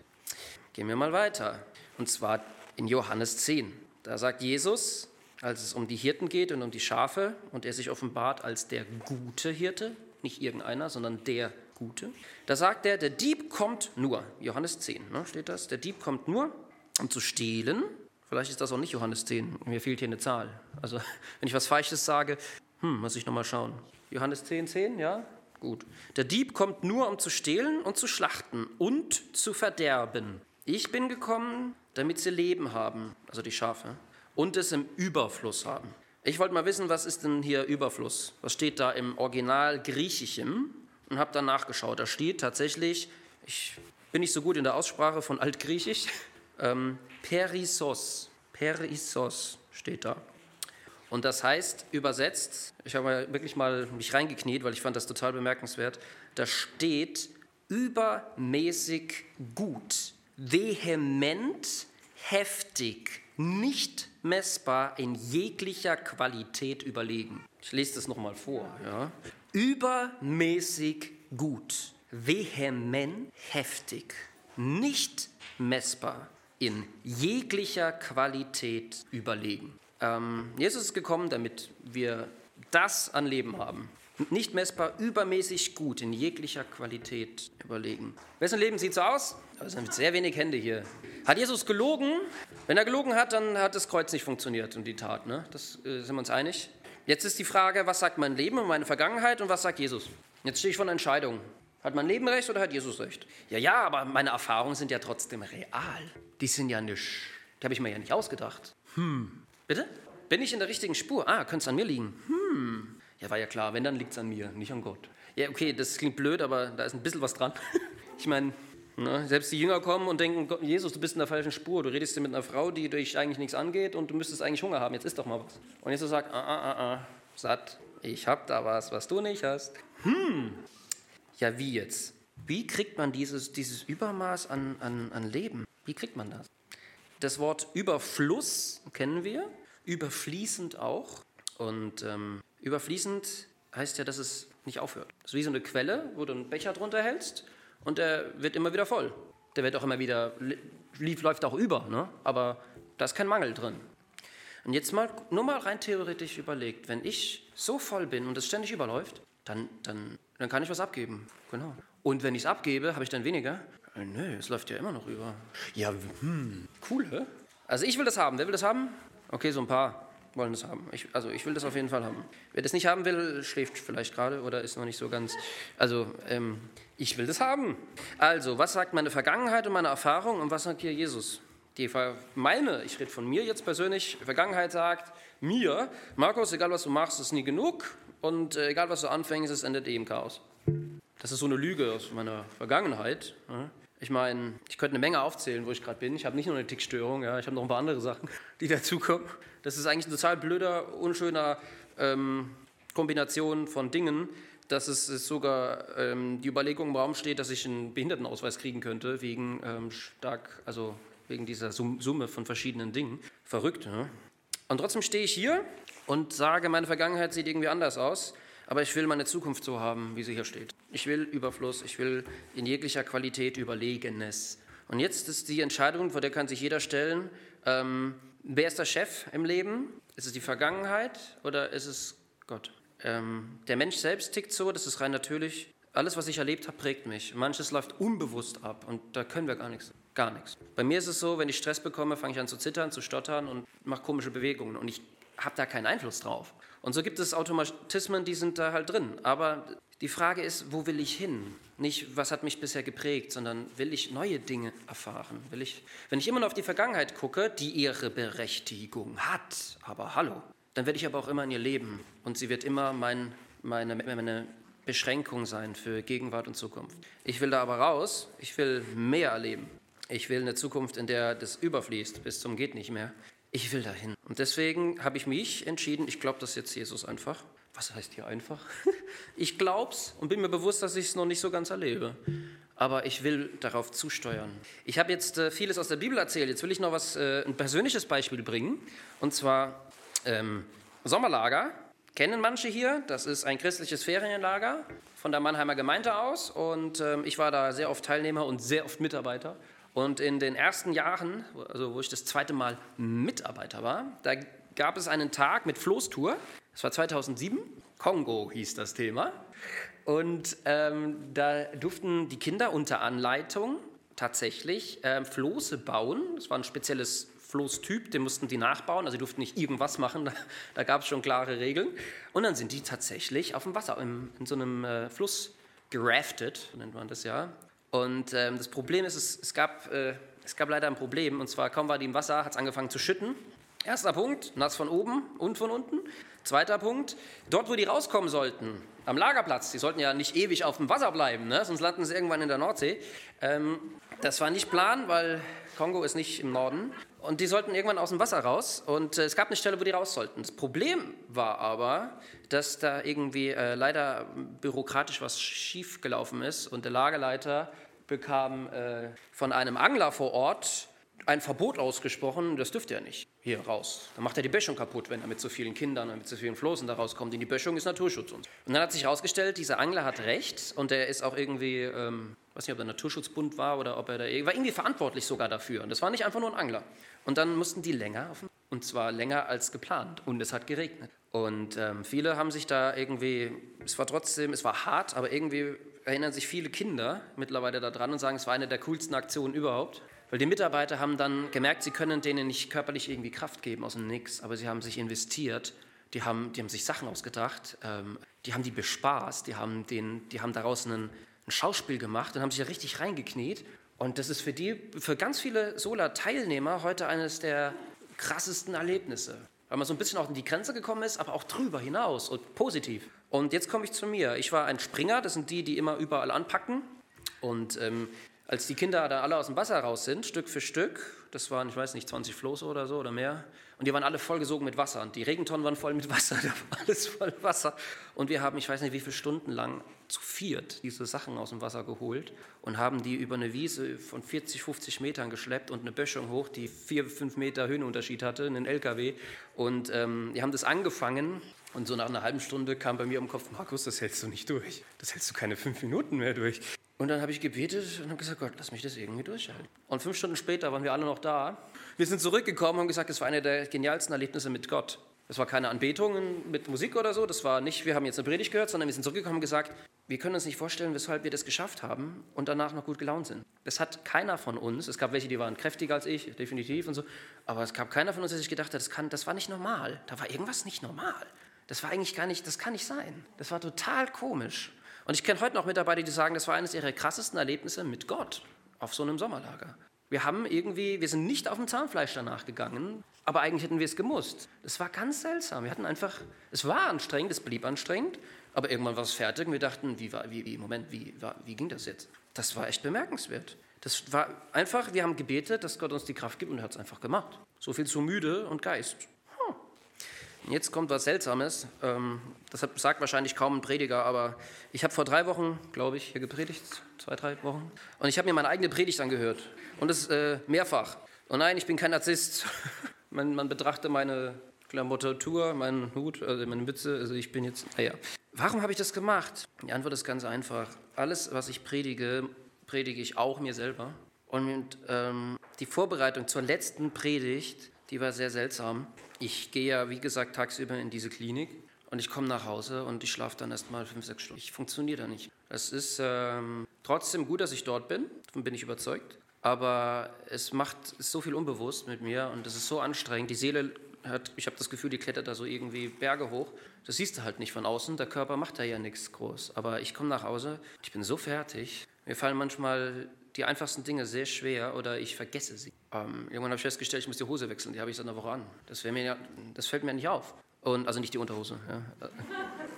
Gehen wir mal weiter. Und zwar in Johannes 10. Da sagt Jesus, als es um die Hirten geht und um die Schafe und er sich offenbart als der gute Hirte, nicht irgendeiner, sondern der Gute. Da sagt er, der Dieb kommt nur, Johannes 10 ne, steht das, der Dieb kommt nur, um zu stehlen. Vielleicht ist das auch nicht Johannes 10. Mir fehlt hier eine Zahl. Also, *laughs* wenn ich was Falsches sage, hm, muss ich nochmal schauen. Johannes 10, 10, ja? Gut. Der Dieb kommt nur, um zu stehlen und zu schlachten und zu verderben. Ich bin gekommen, damit sie Leben haben, also die Schafe, und es im Überfluss haben. Ich wollte mal wissen, was ist denn hier Überfluss? Was steht da im Original Griechischem? Und habe dann nachgeschaut. Da steht tatsächlich, ich bin nicht so gut in der Aussprache von Altgriechisch, ähm, Perissos, Perissos steht da. Und das heißt übersetzt, ich habe wirklich mal mich reingekniet, weil ich fand das total bemerkenswert, da steht übermäßig gut, vehement, heftig, nicht messbar, in jeglicher Qualität überlegen. Ich lese das nochmal vor. Ja. Übermäßig gut, vehement, heftig, nicht messbar, in jeglicher Qualität überlegen. Ähm, Jesus ist gekommen, damit wir das an Leben haben. Nicht messbar, übermäßig gut, in jeglicher Qualität überlegen. Wessen Leben sieht so aus? Es sind sehr wenig Hände hier. Hat Jesus gelogen? Wenn er gelogen hat, dann hat das Kreuz nicht funktioniert und die Tat. Ne? Das äh, sind wir uns einig. Jetzt ist die Frage, was sagt mein Leben und meine Vergangenheit und was sagt Jesus? Jetzt stehe ich vor einer Entscheidung. Hat mein Leben recht oder hat Jesus recht? Ja, ja, aber meine Erfahrungen sind ja trotzdem real. Die sind ja nicht, die habe ich mir ja nicht ausgedacht. Hm. Bitte? Bin ich in der richtigen Spur? Ah, könnte es an mir liegen? Hm. Ja, war ja klar, wenn, dann liegt es an mir, nicht an Gott. Ja, okay, das klingt blöd, aber da ist ein bisschen was dran. *laughs* ich meine, Ne? Selbst die Jünger kommen und denken, Jesus, du bist in der falschen Spur. Du redest hier mit einer Frau, die dich eigentlich nichts angeht und du müsstest eigentlich Hunger haben. Jetzt isst doch mal was. Und Jesus sagt, ah, ah, ah, ah, satt, ich hab da was, was du nicht hast. Hm, ja wie jetzt? Wie kriegt man dieses, dieses Übermaß an, an, an Leben? Wie kriegt man das? Das Wort Überfluss kennen wir, überfließend auch. Und ähm, überfließend heißt ja, dass es nicht aufhört. Das ist wie so eine Quelle, wo du einen Becher drunter hältst und der wird immer wieder voll. Der wird auch immer wieder, lief, läuft auch über, ne? aber da ist kein Mangel drin. Und jetzt mal, nur mal rein theoretisch überlegt, wenn ich so voll bin und es ständig überläuft, dann, dann, dann kann ich was abgeben. Genau. Und wenn ich es abgebe, habe ich dann weniger? Äh, nö, es läuft ja immer noch über. Ja, hm, cool, hä? Also ich will das haben. Wer will das haben? Okay, so ein paar wollen das haben. Ich, also ich will das auf jeden Fall haben. Wer das nicht haben will, schläft vielleicht gerade oder ist noch nicht so ganz. Also ähm, ich will das haben. Also, was sagt meine Vergangenheit und meine Erfahrung und was sagt hier Jesus? Die meine, ich rede von mir jetzt persönlich, Vergangenheit sagt mir, Markus, egal was du machst, ist nie genug und äh, egal was du anfängst, es endet eh im Chaos. Das ist so eine Lüge aus meiner Vergangenheit. Ich meine, ich könnte eine Menge aufzählen, wo ich gerade bin. Ich habe nicht nur eine Tickstörung, ja, ich habe noch ein paar andere Sachen, *laughs* die dazukommen. Das ist eigentlich eine total blöder, unschöner ähm, Kombination von Dingen, dass es sogar ähm, die Überlegung im Raum steht, dass ich einen Behindertenausweis kriegen könnte, wegen ähm, stark, also wegen dieser Summe von verschiedenen Dingen. Verrückt, ne? Und trotzdem stehe ich hier und sage, meine Vergangenheit sieht irgendwie anders aus, aber ich will meine Zukunft so haben, wie sie hier steht. Ich will Überfluss, ich will in jeglicher Qualität Überlegenes. Und jetzt ist die Entscheidung, vor der kann sich jeder stellen, ähm, wer ist der Chef im Leben? Ist es die Vergangenheit oder ist es Gott? Ähm, der Mensch selbst tickt so, das ist rein natürlich. Alles, was ich erlebt habe, prägt mich. Manches läuft unbewusst ab und da können wir gar nichts. Gar nichts. Bei mir ist es so, wenn ich Stress bekomme, fange ich an zu zittern, zu stottern und mache komische Bewegungen und ich habe da keinen Einfluss drauf. Und so gibt es Automatismen, die sind da halt drin. Aber die Frage ist, wo will ich hin? Nicht, was hat mich bisher geprägt, sondern will ich neue Dinge erfahren? Will ich, wenn ich immer nur auf die Vergangenheit gucke, die ihre Berechtigung hat, aber hallo, dann werde ich aber auch immer in ihr leben und sie wird immer mein, meine, meine Beschränkung sein für Gegenwart und Zukunft. Ich will da aber raus, ich will mehr erleben. Ich will eine Zukunft, in der das überfließt bis zum geht nicht mehr. Ich will dahin. Und deswegen habe ich mich entschieden, ich glaube das jetzt Jesus einfach. Was heißt hier einfach? *laughs* Ich glaube es und bin mir bewusst, dass ich es noch nicht so ganz erlebe. Aber ich will darauf zusteuern. Ich habe jetzt äh, vieles aus der Bibel erzählt. Jetzt will ich noch was, äh, ein persönliches Beispiel bringen. Und zwar ähm, Sommerlager kennen manche hier. Das ist ein christliches Ferienlager von der Mannheimer Gemeinde aus. Und ähm, ich war da sehr oft Teilnehmer und sehr oft Mitarbeiter. Und in den ersten Jahren, also wo ich das zweite Mal Mitarbeiter war, da gab es einen Tag mit Floßtour. Das war 2007. Kongo hieß das Thema. Und ähm, da durften die Kinder unter Anleitung tatsächlich ähm, Floße bauen. Das war ein spezielles Floßtyp, den mussten die nachbauen, also sie durften nicht irgendwas machen, *laughs* da, da gab es schon klare Regeln. Und dann sind die tatsächlich auf dem Wasser, in, in so einem äh, Fluss geraftet, nennt man das ja. Und ähm, das Problem ist, es, es, gab, äh, es gab leider ein Problem, und zwar kaum war die im Wasser, hat es angefangen zu schütten. Erster Punkt, nass von oben und von unten. Zweiter Punkt, dort, wo die rauskommen sollten, am Lagerplatz, die sollten ja nicht ewig auf dem Wasser bleiben, ne? sonst landen sie irgendwann in der Nordsee. Ähm, das war nicht Plan, weil Kongo ist nicht im Norden. Und die sollten irgendwann aus dem Wasser raus. Und äh, es gab eine Stelle, wo die raus sollten. Das Problem war aber, dass da irgendwie äh, leider bürokratisch was schief gelaufen ist. Und der Lagerleiter bekam äh, von einem Angler vor Ort ein Verbot ausgesprochen, das dürfte er nicht hier raus. Dann macht er die Böschung kaputt, wenn er mit so vielen Kindern und mit so vielen Flossen da rauskommt. Denn die Böschung ist Naturschutz. Und, und dann hat sich herausgestellt, dieser Angler hat recht und er ist auch irgendwie, ähm, weiß nicht, ob er Naturschutzbund war oder ob er da war irgendwie verantwortlich sogar dafür. Und das war nicht einfach nur ein Angler. Und dann mussten die länger auf und zwar länger als geplant. Und es hat geregnet. Und ähm, viele haben sich da irgendwie, es war trotzdem, es war hart, aber irgendwie erinnern sich viele Kinder mittlerweile daran und sagen, es war eine der coolsten Aktionen überhaupt. Weil die Mitarbeiter haben dann gemerkt, sie können denen nicht körperlich irgendwie Kraft geben aus dem Nix, aber sie haben sich investiert, die haben, die haben sich Sachen ausgedacht, ähm, die haben die bespaßt, die haben, den, die haben daraus einen, ein Schauspiel gemacht und haben sich da richtig reingekniet. Und das ist für, die, für ganz viele Solar-Teilnehmer heute eines der krassesten Erlebnisse. Weil man so ein bisschen auch in die Grenze gekommen ist, aber auch drüber hinaus und positiv. Und jetzt komme ich zu mir. Ich war ein Springer, das sind die, die immer überall anpacken. Und ähm, als die Kinder da alle aus dem Wasser raus sind, Stück für Stück, das waren, ich weiß nicht, 20 Floß oder so oder mehr, und die waren alle vollgesogen mit Wasser. Und die Regentonnen waren voll mit Wasser, *laughs* da war alles voll Wasser. Und wir haben, ich weiß nicht, wie viele Stunden lang zu viert diese Sachen aus dem Wasser geholt und haben die über eine Wiese von 40, 50 Metern geschleppt und eine Böschung hoch, die vier, fünf Meter Höhenunterschied hatte, einen LKW. Und ähm, die haben das angefangen und so nach einer halben Stunde kam bei mir im Kopf, Markus, das hältst du nicht durch. Das hältst du keine fünf Minuten mehr durch. Und dann habe ich gebetet und habe gesagt, Gott, lass mich das irgendwie durchhalten. Und fünf Stunden später waren wir alle noch da. Wir sind zurückgekommen und haben gesagt, es war eine der genialsten Erlebnisse mit Gott. Es war keine Anbetung mit Musik oder so, das war nicht, wir haben jetzt eine Predigt gehört, sondern wir sind zurückgekommen und gesagt, wir können uns nicht vorstellen, weshalb wir das geschafft haben und danach noch gut gelaunt sind. Das hat keiner von uns, es gab welche, die waren kräftiger als ich, definitiv und so, aber es gab keiner von uns, der sich gedacht hat, das, kann, das war nicht normal, da war irgendwas nicht normal. Das war eigentlich gar nicht, das kann nicht sein. Das war total komisch. Und ich kenne heute noch Mitarbeiter, die sagen, das war eines ihrer krassesten Erlebnisse mit Gott auf so einem Sommerlager. Wir haben irgendwie, wir sind nicht auf dem Zahnfleisch danach gegangen, aber eigentlich hätten wir es gemusst. Das war ganz seltsam. Wir hatten einfach, es war anstrengend, es blieb anstrengend, aber irgendwann war es fertig und wir dachten, wie war, wie, wie Moment, wie, war, wie ging das jetzt? Das war echt bemerkenswert. Das war einfach, wir haben gebetet, dass Gott uns die Kraft gibt und er hat es einfach gemacht. So viel zu müde und Geist. Jetzt kommt was Seltsames. Ähm, das sagt wahrscheinlich kaum ein Prediger, aber ich habe vor drei Wochen, glaube ich, hier gepredigt, zwei, drei Wochen. Und ich habe mir meine eigene Predigt angehört. Und das äh, mehrfach. Und nein, ich bin kein Narzisst. *laughs* man, man betrachte meine Klamottatur, meinen Hut, also meine Mütze. Also ich bin jetzt, naja. Warum habe ich das gemacht? Die Antwort ist ganz einfach. Alles, was ich predige, predige ich auch mir selber. Und ähm, die Vorbereitung zur letzten Predigt, die war sehr seltsam ich gehe ja, wie gesagt, tagsüber in diese Klinik und ich komme nach Hause und ich schlafe dann erst mal fünf, sechs Stunden. Ich funktioniere da nicht. Es ist ähm, trotzdem gut, dass ich dort bin, davon bin ich überzeugt. Aber es macht ist so viel unbewusst mit mir und es ist so anstrengend. Die Seele hat, ich habe das Gefühl, die klettert da so irgendwie Berge hoch. Das siehst du halt nicht von außen. Der Körper macht da ja nichts groß. Aber ich komme nach Hause, ich bin so fertig. Mir fallen manchmal die einfachsten Dinge sehr schwer oder ich vergesse sie. Ähm, irgendwann habe ich festgestellt, ich muss die Hose wechseln, die habe ich seit einer Woche an. Das, mir, das fällt mir nicht auf. Und, also nicht die Unterhose. Ja.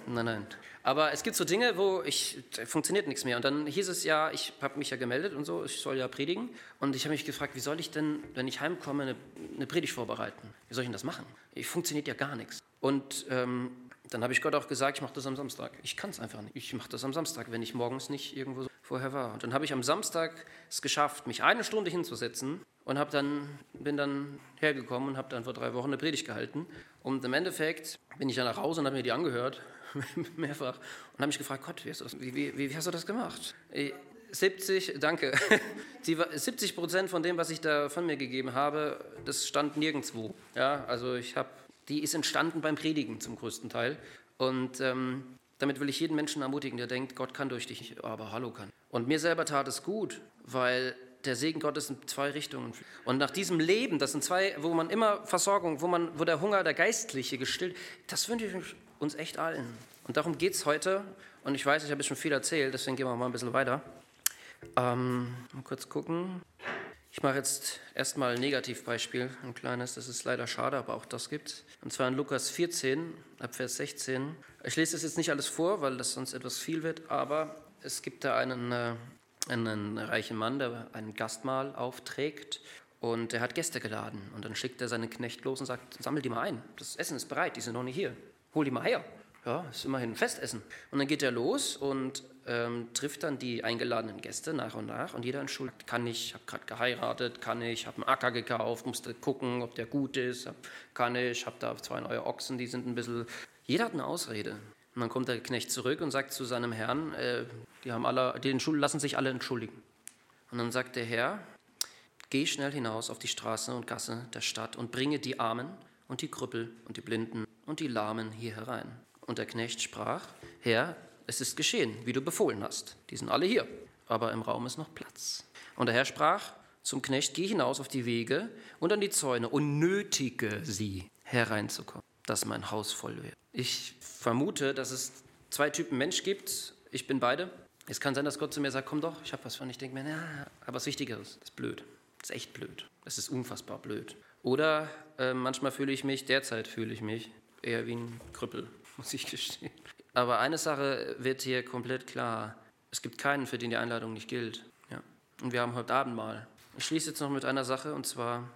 Nein, nein. Aber es gibt so Dinge, wo ich, funktioniert nichts mehr. Und dann hieß es ja, ich habe mich ja gemeldet und so, ich soll ja predigen. Und ich habe mich gefragt, wie soll ich denn, wenn ich heimkomme, eine, eine Predigt vorbereiten? Wie soll ich denn das machen? Ich funktioniert ja gar nichts. Und ähm, dann habe ich Gott auch gesagt, ich mache das am Samstag. Ich kann es einfach nicht. Ich mache das am Samstag, wenn ich morgens nicht irgendwo so vorher war. Und dann habe ich am Samstag es geschafft, mich eine Stunde hinzusetzen und habe dann, bin dann hergekommen und habe dann vor drei Wochen eine Predigt gehalten. Und im Endeffekt bin ich dann nach Hause und habe mir die angehört, *laughs* mehrfach, und habe mich gefragt, Gott, wie hast, du das, wie, wie, wie hast du das gemacht? 70, danke. *laughs* 70 Prozent von dem, was ich da von mir gegeben habe, das stand nirgendwo. Ja, also ich habe, die ist entstanden beim Predigen zum größten Teil. Und ähm, damit will ich jeden Menschen ermutigen, der denkt, Gott kann durch dich, aber hallo kann. Und mir selber tat es gut, weil der Segen Gottes in zwei Richtungen. Und nach diesem Leben, das sind zwei, wo man immer Versorgung, wo, man, wo der Hunger der Geistliche gestillt, das wünsche ich uns echt allen. Und darum geht es heute. Und ich weiß, ich habe schon viel erzählt, deswegen gehen wir mal ein bisschen weiter. Ähm, mal kurz gucken. Ich mache jetzt erstmal ein Negativbeispiel, ein kleines, das ist leider schade, aber auch das gibt. Und zwar in Lukas 14, ab Vers 16. Ich lese das jetzt nicht alles vor, weil das sonst etwas viel wird, aber es gibt da einen, äh, einen reichen Mann, der ein Gastmahl aufträgt und der hat Gäste geladen. Und dann schickt er seinen Knecht los und sagt, sammel die mal ein, das Essen ist bereit, die sind noch nicht hier, hol die mal her. Ja, ist immerhin ein Festessen. Und dann geht er los und ähm, trifft dann die eingeladenen Gäste nach und nach. Und jeder entschuldigt, kann ich, habe gerade geheiratet, kann ich, habe einen Acker gekauft, musste gucken, ob der gut ist, kann ich, habe da zwei neue Ochsen, die sind ein bisschen... Jeder hat eine Ausrede. Und dann kommt der Knecht zurück und sagt zu seinem Herrn, äh, die, haben alle, die lassen sich alle entschuldigen. Und dann sagt der Herr, geh schnell hinaus auf die Straße und Gasse der Stadt und bringe die Armen und die Krüppel und die Blinden und die Lahmen hier herein. Und der Knecht sprach, Herr, es ist geschehen, wie du befohlen hast. Die sind alle hier, aber im Raum ist noch Platz. Und der Herr sprach zum Knecht, geh hinaus auf die Wege und an die Zäune und nötige sie hereinzukommen, dass mein Haus voll wird. Ich vermute, dass es zwei Typen Mensch gibt. Ich bin beide. Es kann sein, dass Gott zu mir sagt, komm doch, ich habe was von. Ich denke mir, ja, aber was Wichtigeres, das ist blöd. Das ist echt blöd. Das ist unfassbar blöd. Oder äh, manchmal fühle ich mich, derzeit fühle ich mich eher wie ein Krüppel, *laughs* muss ich gestehen. Aber eine Sache wird hier komplett klar. Es gibt keinen, für den die Einladung nicht gilt. Ja. Und wir haben heute Abend mal. Ich schließe jetzt noch mit einer Sache und zwar,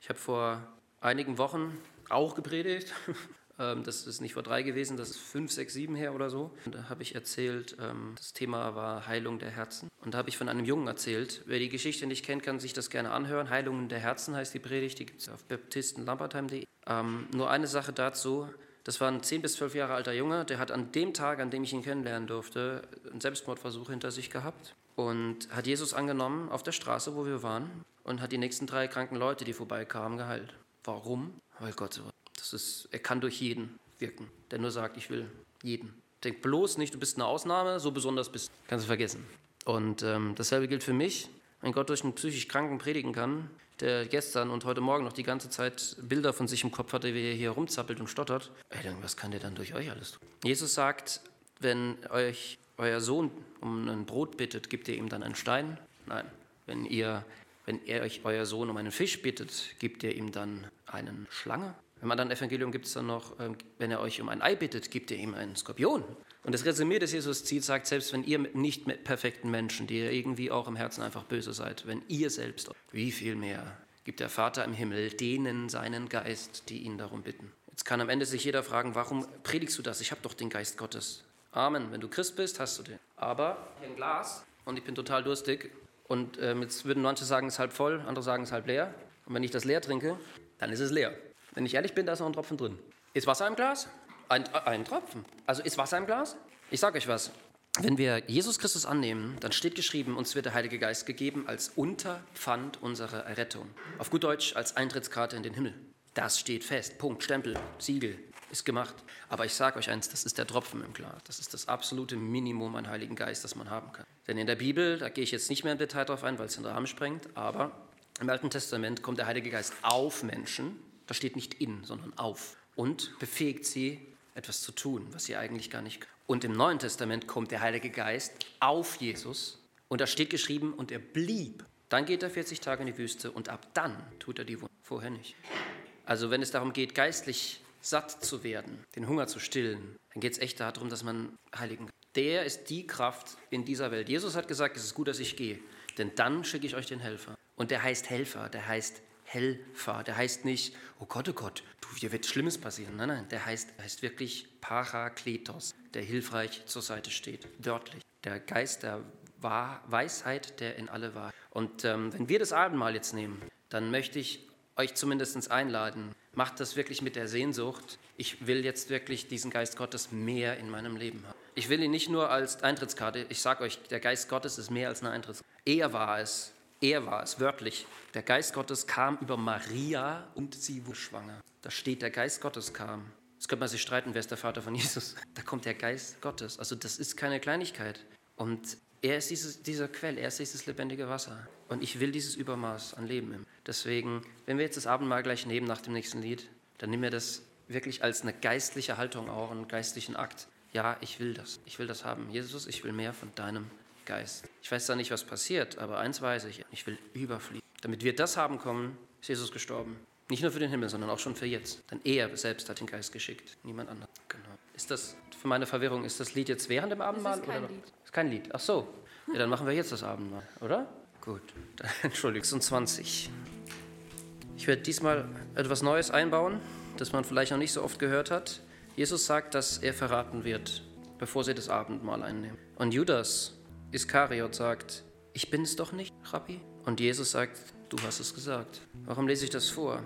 ich habe vor einigen Wochen auch gepredigt. *laughs* Ähm, das ist nicht vor drei gewesen, das ist fünf, sechs, sieben her oder so. Und da habe ich erzählt, ähm, das Thema war Heilung der Herzen. Und da habe ich von einem Jungen erzählt. Wer die Geschichte nicht kennt, kann sich das gerne anhören. Heilung der Herzen heißt die Predigt, die gibt es auf baptistenlampertheim.de. Ähm, nur eine Sache dazu. Das war ein 10 bis 12 Jahre alter Junge, der hat an dem Tag, an dem ich ihn kennenlernen durfte, einen Selbstmordversuch hinter sich gehabt und hat Jesus angenommen auf der Straße, wo wir waren, und hat die nächsten drei kranken Leute, die vorbeikamen, geheilt. Warum? Weil Gott so. Das ist, er kann durch jeden wirken, der nur sagt, ich will jeden. Denk bloß nicht, du bist eine Ausnahme, so besonders bist du. Kannst du vergessen. Und ähm, dasselbe gilt für mich. Wenn Gott durch einen psychisch Kranken predigen kann, der gestern und heute Morgen noch die ganze Zeit Bilder von sich im Kopf hatte, wie er hier rumzappelt und stottert, ey, dann, was kann der dann durch euch alles tun? Jesus sagt, wenn euch euer Sohn um ein Brot bittet, gibt ihr ihm dann einen Stein? Nein. Wenn, ihr, wenn er euch euer Sohn um einen Fisch bittet, gibt ihr ihm dann einen Schlange? Im anderen Evangelium gibt es dann noch, ähm, wenn er euch um ein Ei bittet, gibt ihr ihm einen Skorpion. Und das Resümee, das Jesus zieht, sagt, selbst wenn ihr nicht perfekten Menschen, die ihr irgendwie auch im Herzen einfach böse seid, wenn ihr selbst, wie viel mehr gibt der Vater im Himmel denen seinen Geist, die ihn darum bitten. Jetzt kann am Ende sich jeder fragen, warum predigst du das? Ich habe doch den Geist Gottes. Amen. Wenn du Christ bist, hast du den. Aber hier ein Glas und ich bin total durstig. Und ähm, jetzt würden manche sagen, es ist halb voll, andere sagen, es ist halb leer. Und wenn ich das leer trinke, dann ist es leer. Wenn ich ehrlich bin, da ist noch ein Tropfen drin. Ist Wasser im Glas? Ein, ein Tropfen. Also ist Wasser im Glas? Ich sage euch was. Wenn wir Jesus Christus annehmen, dann steht geschrieben, uns wird der Heilige Geist gegeben als Unterpfand unserer Errettung. Auf gut Deutsch als Eintrittskarte in den Himmel. Das steht fest. Punkt, Stempel, Siegel, ist gemacht. Aber ich sage euch eins, das ist der Tropfen im Glas. Das ist das absolute Minimum an Heiligen Geist, das man haben kann. Denn in der Bibel, da gehe ich jetzt nicht mehr im Detail drauf ein, weil es den Rahmen sprengt, aber im Alten Testament kommt der Heilige Geist auf Menschen, da steht nicht in, sondern auf. Und befähigt sie, etwas zu tun, was sie eigentlich gar nicht können. Und im Neuen Testament kommt der Heilige Geist auf Jesus und da steht geschrieben, und er blieb. Dann geht er 40 Tage in die Wüste und ab dann tut er die Wunder. Vorher nicht. Also wenn es darum geht, geistlich satt zu werden, den Hunger zu stillen, dann geht es echt darum, dass man Heiligen, der ist die Kraft in dieser Welt. Jesus hat gesagt, es ist gut, dass ich gehe, denn dann schicke ich euch den Helfer. Und der heißt Helfer, der heißt Helfer. Der heißt nicht, oh Gott, oh Gott, du, hier wird Schlimmes passieren. Nein, nein, der heißt, heißt wirklich Parakletos, der hilfreich zur Seite steht, wörtlich. Der Geist der Wahr Weisheit, der in alle war. Und ähm, wenn wir das Abendmahl jetzt nehmen, dann möchte ich euch zumindest einladen, macht das wirklich mit der Sehnsucht. Ich will jetzt wirklich diesen Geist Gottes mehr in meinem Leben haben. Ich will ihn nicht nur als Eintrittskarte, ich sage euch, der Geist Gottes ist mehr als eine Eintrittskarte. Er war es, er war es, wörtlich. Der Geist Gottes kam über Maria und sie wurde schwanger. Da steht, der Geist Gottes kam. Jetzt könnte man sich streiten, wer ist der Vater von *laughs* Jesus. Da kommt der Geist Gottes. Also das ist keine Kleinigkeit. Und er ist dieses, dieser Quell, er ist dieses lebendige Wasser. Und ich will dieses Übermaß an Leben. Deswegen, wenn wir jetzt das Abendmahl gleich nehmen nach dem nächsten Lied, dann nehmen wir das wirklich als eine geistliche Haltung auch, einen geistlichen Akt. Ja, ich will das. Ich will das haben. Jesus, ich will mehr von deinem Geist. Ich weiß da nicht, was passiert, aber eins weiß ich, ich will überfliegen. Damit wir das haben kommen, ist Jesus gestorben. Nicht nur für den Himmel, sondern auch schon für jetzt. Denn er selbst hat den Geist geschickt, niemand anderes. Genau. Ist das, für meine Verwirrung, ist das Lied jetzt während dem Abendmahl? Das ist kein oder? Lied. Ist kein Lied. Ach so. Ja, dann machen wir jetzt das Abendmahl, oder? Gut. Dann, *laughs* Entschuldigung. 26. Ich werde diesmal etwas Neues einbauen, das man vielleicht noch nicht so oft gehört hat. Jesus sagt, dass er verraten wird bevor sie das Abendmahl einnehmen. Und Judas Iskariot sagt, ich bin es doch nicht, Rabbi. Und Jesus sagt, du hast es gesagt. Warum lese ich das vor?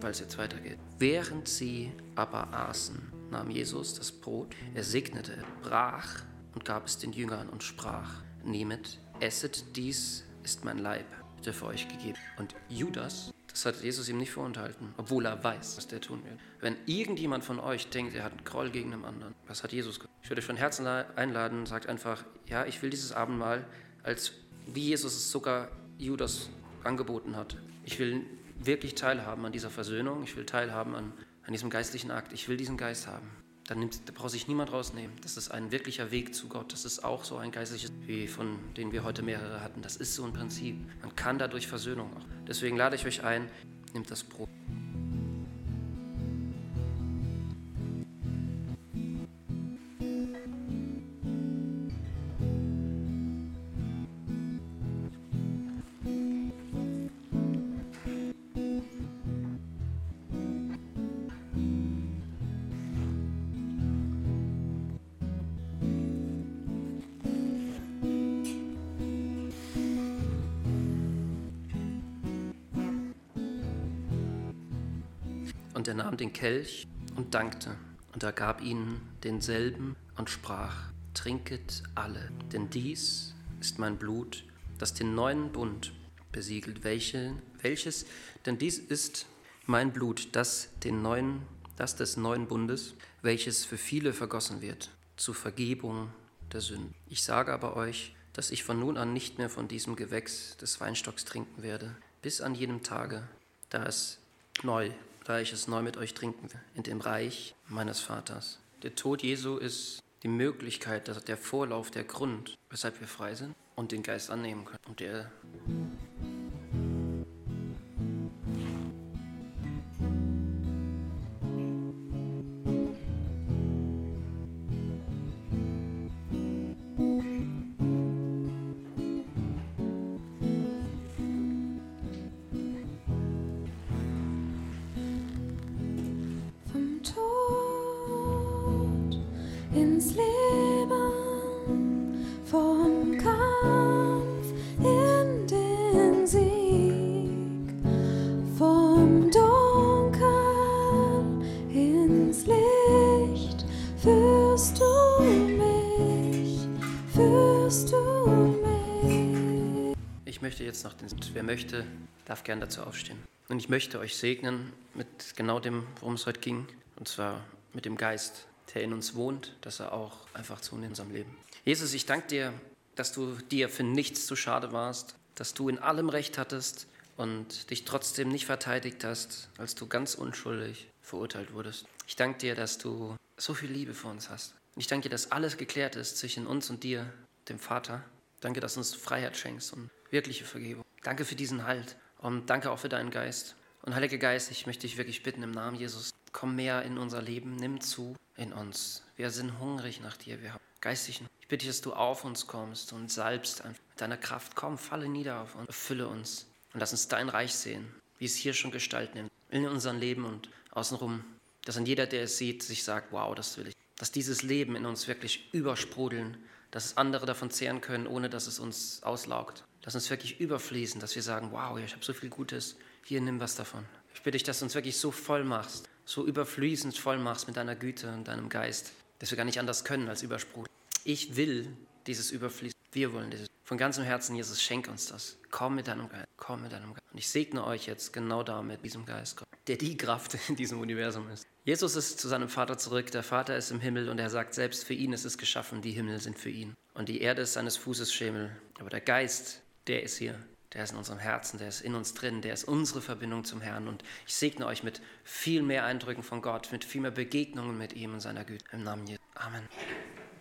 Weil es jetzt weitergeht. Während sie aber aßen, nahm Jesus das Brot, er segnete, brach und gab es den Jüngern und sprach, nehmet, esset, dies ist mein Leib, der für euch gegeben. Und Judas, das hat Jesus ihm nicht vorenthalten, obwohl er weiß, was der tun wird. Wenn irgendjemand von euch denkt, er hat einen Groll gegen einen anderen, was hat Jesus gemacht? Ich würde euch von Herzen einladen, sagt einfach, ja, ich will dieses Abendmahl als wie Jesus es sogar Judas angeboten hat. Ich will wirklich teilhaben an dieser Versöhnung, ich will teilhaben an, an diesem geistlichen Akt, ich will diesen Geist haben. Dann nimmt, da braucht sich niemand rausnehmen. Das ist ein wirklicher Weg zu Gott. Das ist auch so ein geistliches, wie von denen wir heute mehrere hatten. Das ist so ein Prinzip. Man kann dadurch Versöhnung auch. Deswegen lade ich euch ein, nimmt das Brot. Kelch und dankte, und er gab ihnen denselben und sprach, Trinket alle, denn dies ist mein Blut, das den neuen Bund besiegelt, welche, welches, denn dies ist mein Blut, das, den neuen, das des neuen Bundes, welches für viele vergossen wird, zur Vergebung der Sünden. Ich sage aber euch, dass ich von nun an nicht mehr von diesem Gewächs des Weinstocks trinken werde, bis an jenem Tage, da es neu da ich es neu mit euch trinken will, in dem Reich meines Vaters. Der Tod Jesu ist die Möglichkeit, der Vorlauf, der Grund, weshalb wir frei sind und den Geist annehmen können. Und der wer möchte, darf gern dazu aufstehen. Und ich möchte euch segnen mit genau dem, worum es heute ging, und zwar mit dem Geist, der in uns wohnt, dass er auch einfach zu in unserem Leben. Jesus, ich danke dir, dass du dir für nichts zu schade warst, dass du in allem Recht hattest und dich trotzdem nicht verteidigt hast, als du ganz unschuldig verurteilt wurdest. Ich danke dir, dass du so viel Liebe für uns hast. Und ich danke dir, dass alles geklärt ist zwischen uns und dir, dem Vater. Danke, dass du uns Freiheit schenkst und wirkliche Vergebung. Danke für diesen Halt und danke auch für deinen Geist. Und Heiliger Geist, ich möchte dich wirklich bitten im Namen Jesus, komm mehr in unser Leben, nimm zu in uns. Wir sind hungrig nach dir, wir haben geistigen. Ich bitte dich, dass du auf uns kommst und salbst mit deiner Kraft. Komm, falle nieder auf uns, erfülle uns und lass uns dein Reich sehen, wie es hier schon Gestalt nimmt, in unserem Leben und außenrum. Dass dann jeder, der es sieht, sich sagt, wow, das will ich. Dass dieses Leben in uns wirklich übersprudeln, dass andere davon zehren können, ohne dass es uns auslaugt. Lass uns wirklich überfließen, dass wir sagen, wow, ich habe so viel Gutes, hier nimm was davon. Ich bitte dich, dass du uns wirklich so voll machst, so überfließend voll machst mit deiner Güte und deinem Geist, dass wir gar nicht anders können als Übersprudel. Ich will dieses Überfließen. Wir wollen dieses. Von ganzem Herzen, Jesus, schenk uns das. Komm mit deinem Geist. Komm mit deinem Geist. Und ich segne euch jetzt genau damit, diesem Geist, der die Kraft in diesem Universum ist. Jesus ist zu seinem Vater zurück. Der Vater ist im Himmel und er sagt selbst, für ihn ist es geschaffen. Die Himmel sind für ihn. Und die Erde ist seines Fußes Schemel. Aber der Geist der ist hier, der ist in unserem Herzen, der ist in uns drin, der ist unsere Verbindung zum Herrn. Und ich segne euch mit viel mehr Eindrücken von Gott, mit viel mehr Begegnungen mit ihm und seiner Güte. Im Namen Jesu. Amen.